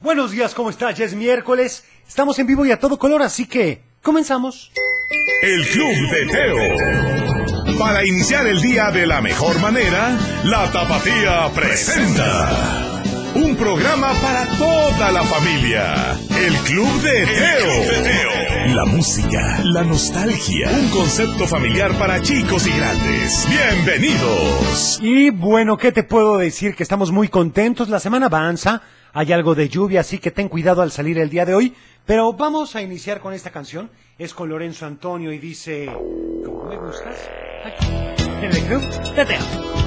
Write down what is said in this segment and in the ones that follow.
Buenos días, ¿cómo estás? Ya es miércoles, estamos en vivo y a todo color, así que comenzamos. El Club de Teo. Para iniciar el día de la mejor manera, la Tapatía presenta. Un programa para toda la familia. El Club de Teo. La música, la nostalgia. Un concepto familiar para chicos y grandes. Bienvenidos. Y bueno, ¿qué te puedo decir? Que estamos muy contentos, la semana avanza, hay algo de lluvia, así que ten cuidado al salir el día de hoy. Pero vamos a iniciar con esta canción, es con Lorenzo Antonio y dice, ¿cómo me gustas? Aquí, en el Club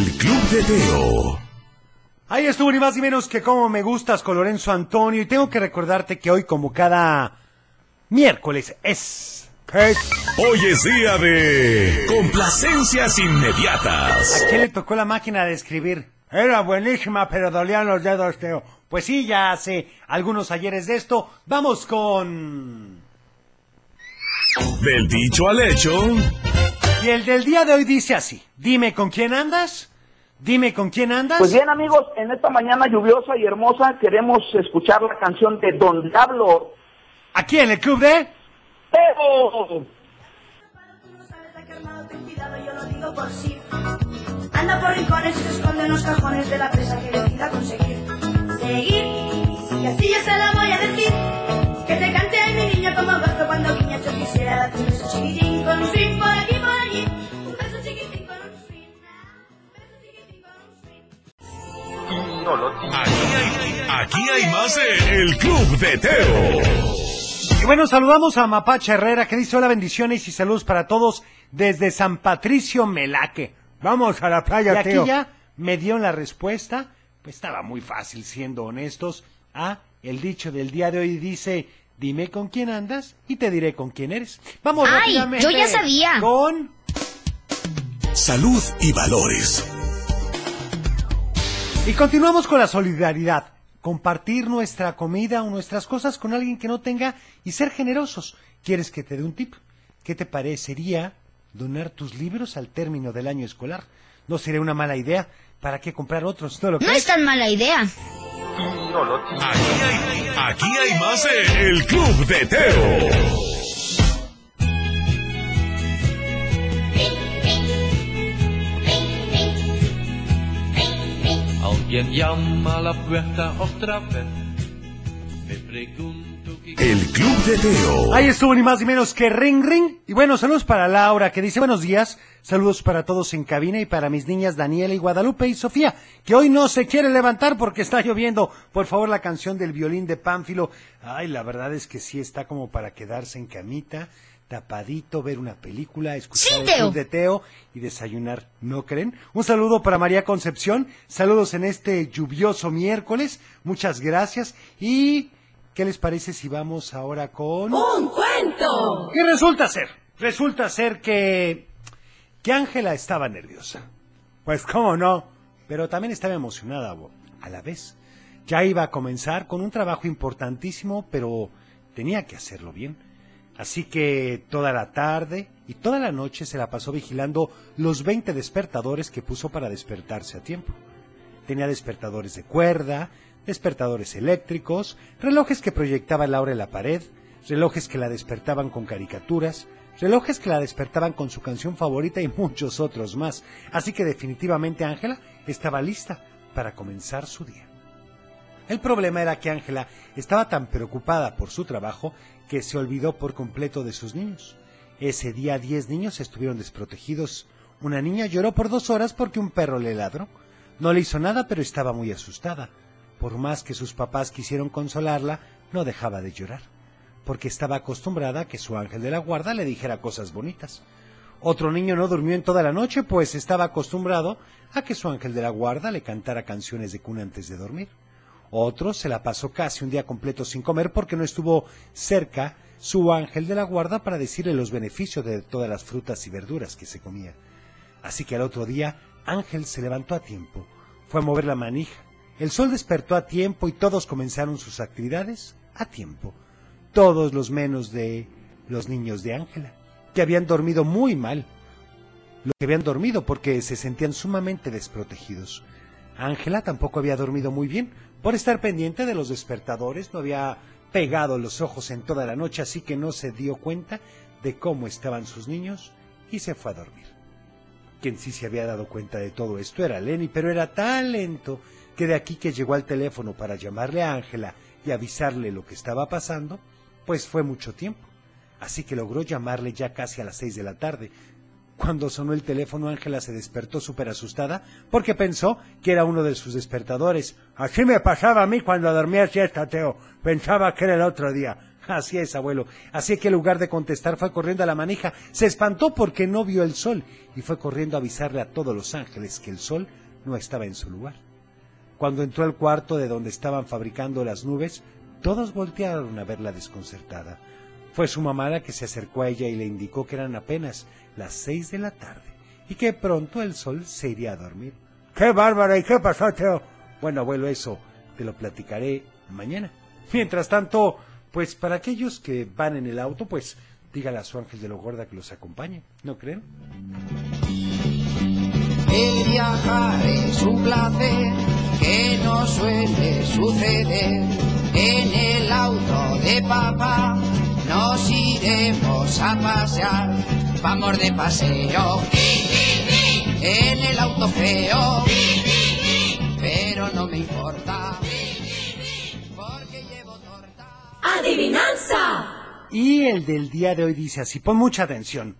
El Club de Teo. Ahí estuvo ni más ni menos que como me gustas con Lorenzo Antonio y tengo que recordarte que hoy como cada miércoles es... ¿qué es? Hoy es día de complacencias inmediatas. ¿A quién le tocó la máquina de escribir? Era buenísima, pero dolían los dedos, Teo. Pues sí, ya hace algunos ayeres de esto. Vamos con... Del dicho al hecho, Y el del día de hoy dice así. Dime con quién andas. Dime con quién andas. Pues bien amigos, en esta mañana lluviosa y hermosa queremos escuchar la canción de Don Diablo. Aquí en el club de... Pero Tú no sabes de qué armado ten cuidado, yo lo digo por sí. Anda por rincones y se esconde en los cajones de la presa que decida conseguir. Seguir, y así yo se la voy a decir. Que te cante mi niño como gozo aquí hay, más de El Club de Teo. Y bueno, saludamos a Mapache Herrera que dice hola bendiciones y saludos para todos desde San Patricio Melaque. Vamos a la playa, y aquí Teo. ya me dio la respuesta, pues estaba muy fácil siendo honestos. Ah, el dicho del día de hoy dice, dime con quién andas y te diré con quién eres. Vamos Ay, rápidamente yo ya sabía. Con Salud y valores. Y continuamos con la solidaridad. Compartir nuestra comida o nuestras cosas con alguien que no tenga y ser generosos. ¿Quieres que te dé un tip? ¿Qué te parecería donar tus libros al término del año escolar? No sería una mala idea. ¿Para qué comprar otros? ¿No lo No es tan mala idea. Aquí hay, aquí hay más de El Club de Teo. Alguien llama a la puerta otra vez. Me pregunto qué... El Club de Teo. Ahí estuvo ni más ni menos que Ring Ring. Y bueno, saludos para Laura que dice buenos días. Saludos para todos en cabina y para mis niñas Daniela y Guadalupe y Sofía, que hoy no se quiere levantar porque está lloviendo. Por favor, la canción del violín de Pánfilo. Ay, la verdad es que sí está como para quedarse en camita, tapadito, ver una película, escuchar Sí, el. Club de Teo y desayunar, ¿no creen? Un saludo para María Concepción. Saludos en este lluvioso miércoles. Muchas gracias. Y ¿qué les parece si vamos ahora con ¡Un cuento! ¿Qué resulta ser? Resulta ser que que Ángela estaba nerviosa. Pues cómo no, pero también estaba emocionada a la vez. Ya iba a comenzar con un trabajo importantísimo, pero tenía que hacerlo bien. Así que toda la tarde y toda la noche se la pasó vigilando los 20 despertadores que puso para despertarse a tiempo. Tenía despertadores de cuerda, despertadores eléctricos, relojes que proyectaban la hora en la pared, relojes que la despertaban con caricaturas, relojes que la despertaban con su canción favorita y muchos otros más. Así que definitivamente Ángela estaba lista para comenzar su día. El problema era que Ángela estaba tan preocupada por su trabajo que se olvidó por completo de sus niños. Ese día diez niños estuvieron desprotegidos. Una niña lloró por dos horas porque un perro le ladró. No le hizo nada, pero estaba muy asustada. Por más que sus papás quisieron consolarla, no dejaba de llorar, porque estaba acostumbrada a que su ángel de la guarda le dijera cosas bonitas. Otro niño no durmió en toda la noche, pues estaba acostumbrado a que su ángel de la guarda le cantara canciones de cuna antes de dormir. Otro se la pasó casi un día completo sin comer porque no estuvo cerca su ángel de la guarda para decirle los beneficios de todas las frutas y verduras que se comía. Así que al otro día Ángel se levantó a tiempo, fue a mover la manija. El sol despertó a tiempo y todos comenzaron sus actividades a tiempo. Todos los menos de los niños de Ángela, que habían dormido muy mal. Los que habían dormido porque se sentían sumamente desprotegidos. Ángela tampoco había dormido muy bien por estar pendiente de los despertadores, no había pegado los ojos en toda la noche, así que no se dio cuenta de cómo estaban sus niños y se fue a dormir. Quien sí se había dado cuenta de todo esto era Lenny, pero era tan lento que de aquí que llegó al teléfono para llamarle a Ángela y avisarle lo que estaba pasando, pues fue mucho tiempo. Así que logró llamarle ya casi a las seis de la tarde. Cuando sonó el teléfono, Ángela se despertó súper asustada porque pensó que era uno de sus despertadores. Así me pasaba a mí cuando dormía siesta, Teo. Pensaba que era el otro día. Así es, abuelo. Así que en lugar de contestar fue corriendo a la manija. Se espantó porque no vio el sol y fue corriendo a avisarle a todos los ángeles que el sol no estaba en su lugar. Cuando entró al cuarto de donde estaban fabricando las nubes, todos voltearon a verla desconcertada. Fue su mamá la que se acercó a ella y le indicó que eran apenas las seis de la tarde y que pronto el sol se iría a dormir. ¡Qué bárbara! ¿Y qué pasó? Bueno, abuelo, eso te lo platicaré mañana. Mientras tanto, pues para aquellos que van en el auto, pues dígale a su ángel de lo gorda que los acompañe, ¿no creen? El viajar es un placer que no suele suceder. En el auto de papá nos iremos a pasear. Vamos de paseo en el auto feo. Pero no me importa porque llevo torta. ¡Adivinanza! Y el del día de hoy dice así, pon mucha atención.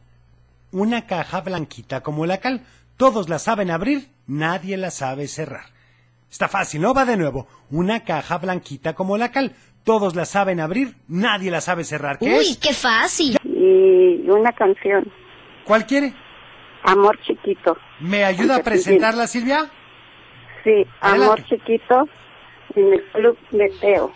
Una caja blanquita como la cal. Todos la saben abrir, nadie la sabe cerrar. Está fácil, ¿no? Va de nuevo. Una caja blanquita como la cal. Todos la saben abrir, nadie la sabe cerrar. ¿Qué Uy, es? qué fácil. y una canción, ¿Cuál quiere? Amor Chiquito. ¿Me ayuda a presentarla, Silvia? Sí, Amor Adelante. Chiquito en el Club de Teo.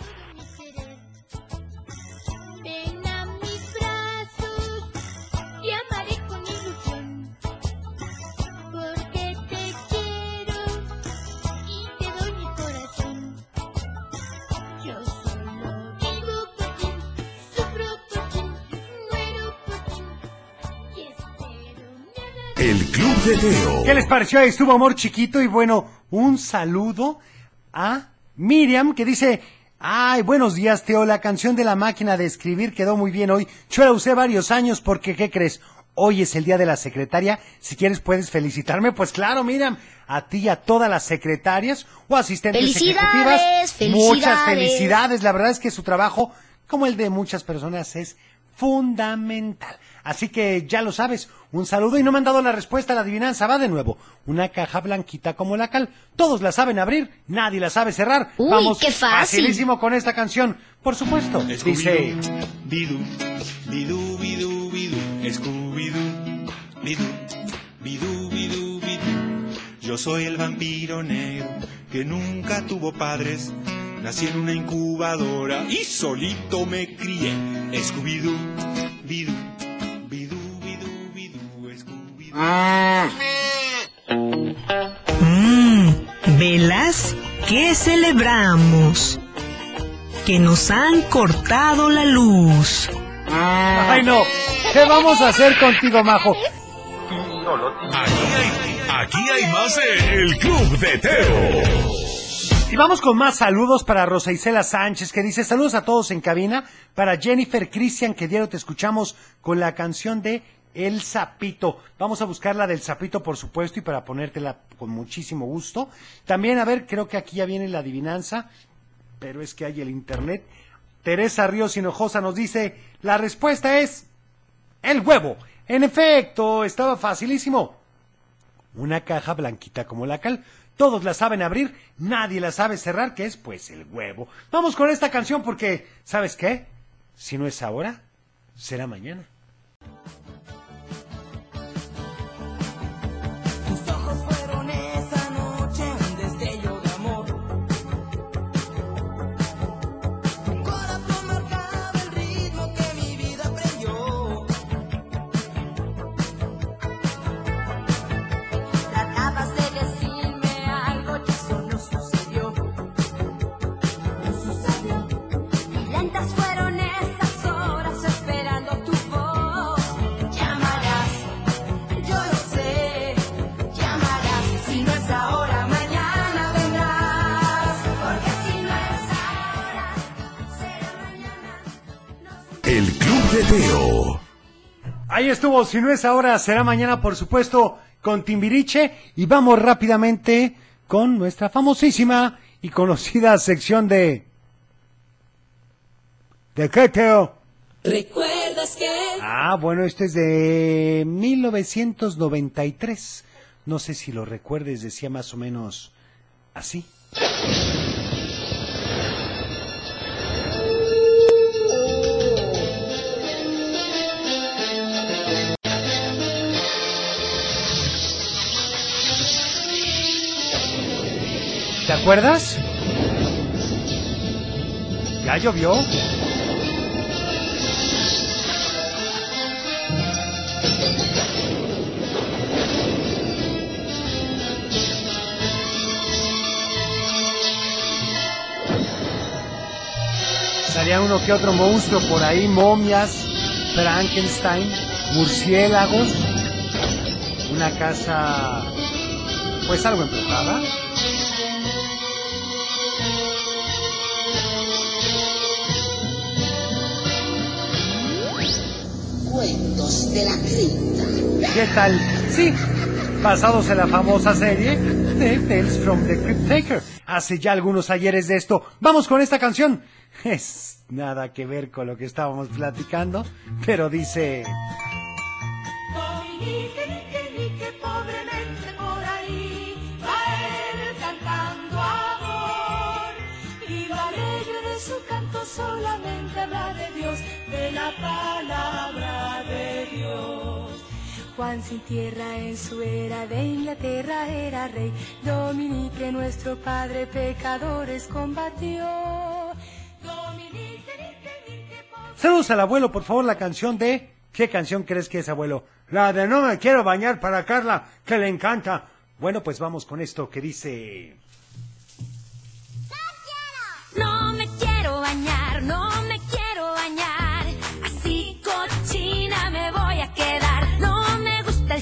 Teo. ¿Qué les pareció? Ahí Estuvo amor chiquito y bueno, un saludo a Miriam que dice, ay, buenos días Teo, la canción de la máquina de escribir quedó muy bien hoy. Yo la usé varios años porque, ¿qué crees? Hoy es el día de la secretaria. Si quieres puedes felicitarme. Pues claro, Miriam, a ti y a todas las secretarias o asistentes Felicidades, ejecutivas. felicidades. Muchas felicidades. La verdad es que su trabajo, como el de muchas personas, es fundamental. Así que ya lo sabes, un saludo y no me han dado la respuesta a la adivinanza. Va de nuevo, una caja blanquita como la cal. Todos la saben abrir, nadie la sabe cerrar. Uy, Vamos qué fácil. facilísimo con esta canción. Por supuesto, dice... Bidú, bidú, bidú, bidú, Scooby-Doo, bidú, bidú, bidú, bidú. Yo soy el vampiro negro que nunca tuvo padres. Nací en una incubadora y solito me crié. Scooby-Doo, bidú, bidú, bidú, bidú, Scooby-Doo. Mmm, velas que celebramos. Que nos han cortado la luz. Ay no, ¿qué vamos a hacer contigo, Majo? Aquí hay, aquí hay más de El Club de Teo. Y vamos con más saludos para Rosa Isela Sánchez, que dice saludos a todos en cabina. Para Jennifer Cristian, que diario te escuchamos con la canción de El Sapito. Vamos a buscar la del Sapito, por supuesto, y para ponértela con muchísimo gusto. También, a ver, creo que aquí ya viene la adivinanza, pero es que hay el internet. Teresa Ríos Hinojosa nos dice, la respuesta es el huevo. En efecto, estaba facilísimo. Una caja blanquita como la cal. Todos la saben abrir, nadie la sabe cerrar, que es pues el huevo. Vamos con esta canción porque, ¿sabes qué? Si no es ahora, será mañana. Ahí estuvo, si no es ahora, será mañana, por supuesto, con Timbiriche. Y vamos rápidamente con nuestra famosísima y conocida sección de... ¿De qué, Teo? ¿Recuerdas que? Ah, bueno, este es de 1993. No sé si lo recuerdes, decía más o menos así. Acuerdas? ¿Ya llovió? Salía uno que otro monstruo por ahí, momias, Frankenstein, murciélagos, una casa pues algo embrujada. Cuentos de la cripta. ¿Qué tal? Sí, basados en la famosa serie de Tales from the Crypt Taker. Hace ya algunos ayeres de esto. Vamos con esta canción. Es nada que ver con lo que estábamos platicando, pero dice... Solamente habla de Dios, la palabra de Dios. Juan sin tierra en su era de Inglaterra era rey. Dominique, nuestro padre, pecadores combatió. Dominique, Nique, Nique, Saludos al abuelo, por favor, la canción de... ¿Qué canción crees que es, abuelo? La de No me quiero bañar para Carla, que le encanta. Bueno, pues vamos con esto que dice... No me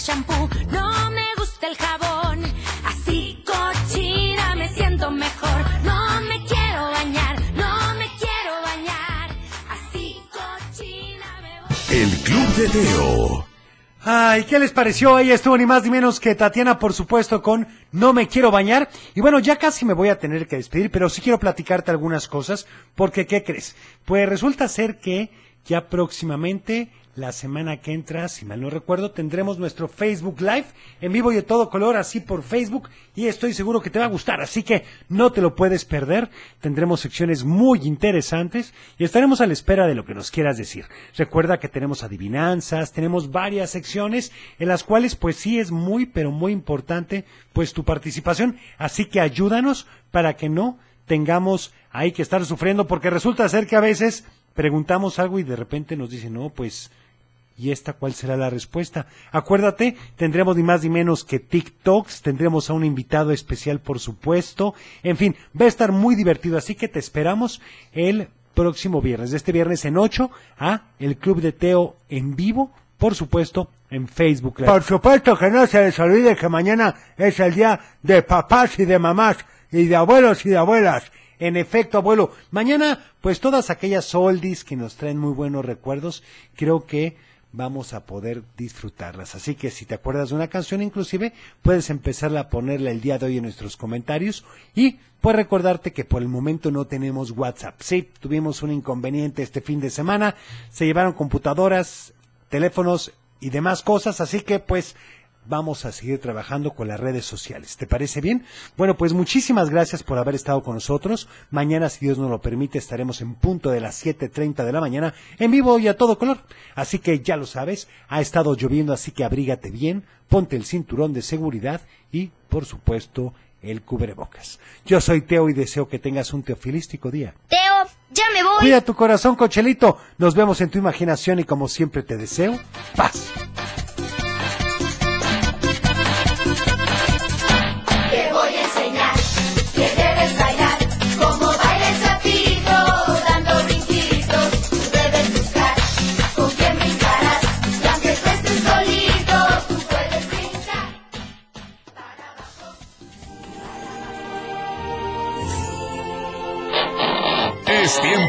shampoo, no me gusta el jabón. Así cochina me siento mejor. No me quiero bañar, no me quiero bañar. Así cochina me voy. El Club de Teo. Ay, ¿qué les pareció? Ahí estuvo ni más ni menos que Tatiana, por supuesto, con No me quiero bañar. Y bueno, ya casi me voy a tener que despedir, pero sí quiero platicarte algunas cosas, porque ¿qué crees? Pues resulta ser que ya próximamente, la semana que entra, si mal no recuerdo, tendremos nuestro Facebook Live en vivo y de todo color, así por Facebook, y estoy seguro que te va a gustar, así que no te lo puedes perder. Tendremos secciones muy interesantes y estaremos a la espera de lo que nos quieras decir. Recuerda que tenemos adivinanzas, tenemos varias secciones en las cuales pues sí es muy pero muy importante pues tu participación, así que ayúdanos para que no tengamos ahí que estar sufriendo porque resulta ser que a veces preguntamos algo y de repente nos dicen, no, pues ¿Y esta cuál será la respuesta? Acuérdate, tendremos ni más ni menos que TikToks, tendremos a un invitado especial, por supuesto. En fin, va a estar muy divertido, así que te esperamos el próximo viernes, de este viernes en 8, a el Club de Teo en vivo, por supuesto, en Facebook. Live. Por supuesto que no se les olvide que mañana es el día de papás y de mamás, y de abuelos y de abuelas. En efecto, abuelo, mañana, pues todas aquellas oldies que nos traen muy buenos recuerdos, creo que vamos a poder disfrutarlas. Así que si te acuerdas de una canción inclusive, puedes empezarla a ponerla el día de hoy en nuestros comentarios y pues recordarte que por el momento no tenemos WhatsApp. Sí, tuvimos un inconveniente este fin de semana, se llevaron computadoras, teléfonos y demás cosas, así que pues vamos a seguir trabajando con las redes sociales. ¿Te parece bien? Bueno, pues muchísimas gracias por haber estado con nosotros. Mañana, si Dios nos lo permite, estaremos en punto de las 7.30 de la mañana en vivo y a todo color. Así que ya lo sabes, ha estado lloviendo, así que abrígate bien, ponte el cinturón de seguridad y, por supuesto, el cubrebocas. Yo soy Teo y deseo que tengas un teofilístico día. Teo, ya me voy. Cuida tu corazón, Cochelito. Nos vemos en tu imaginación y como siempre te deseo paz.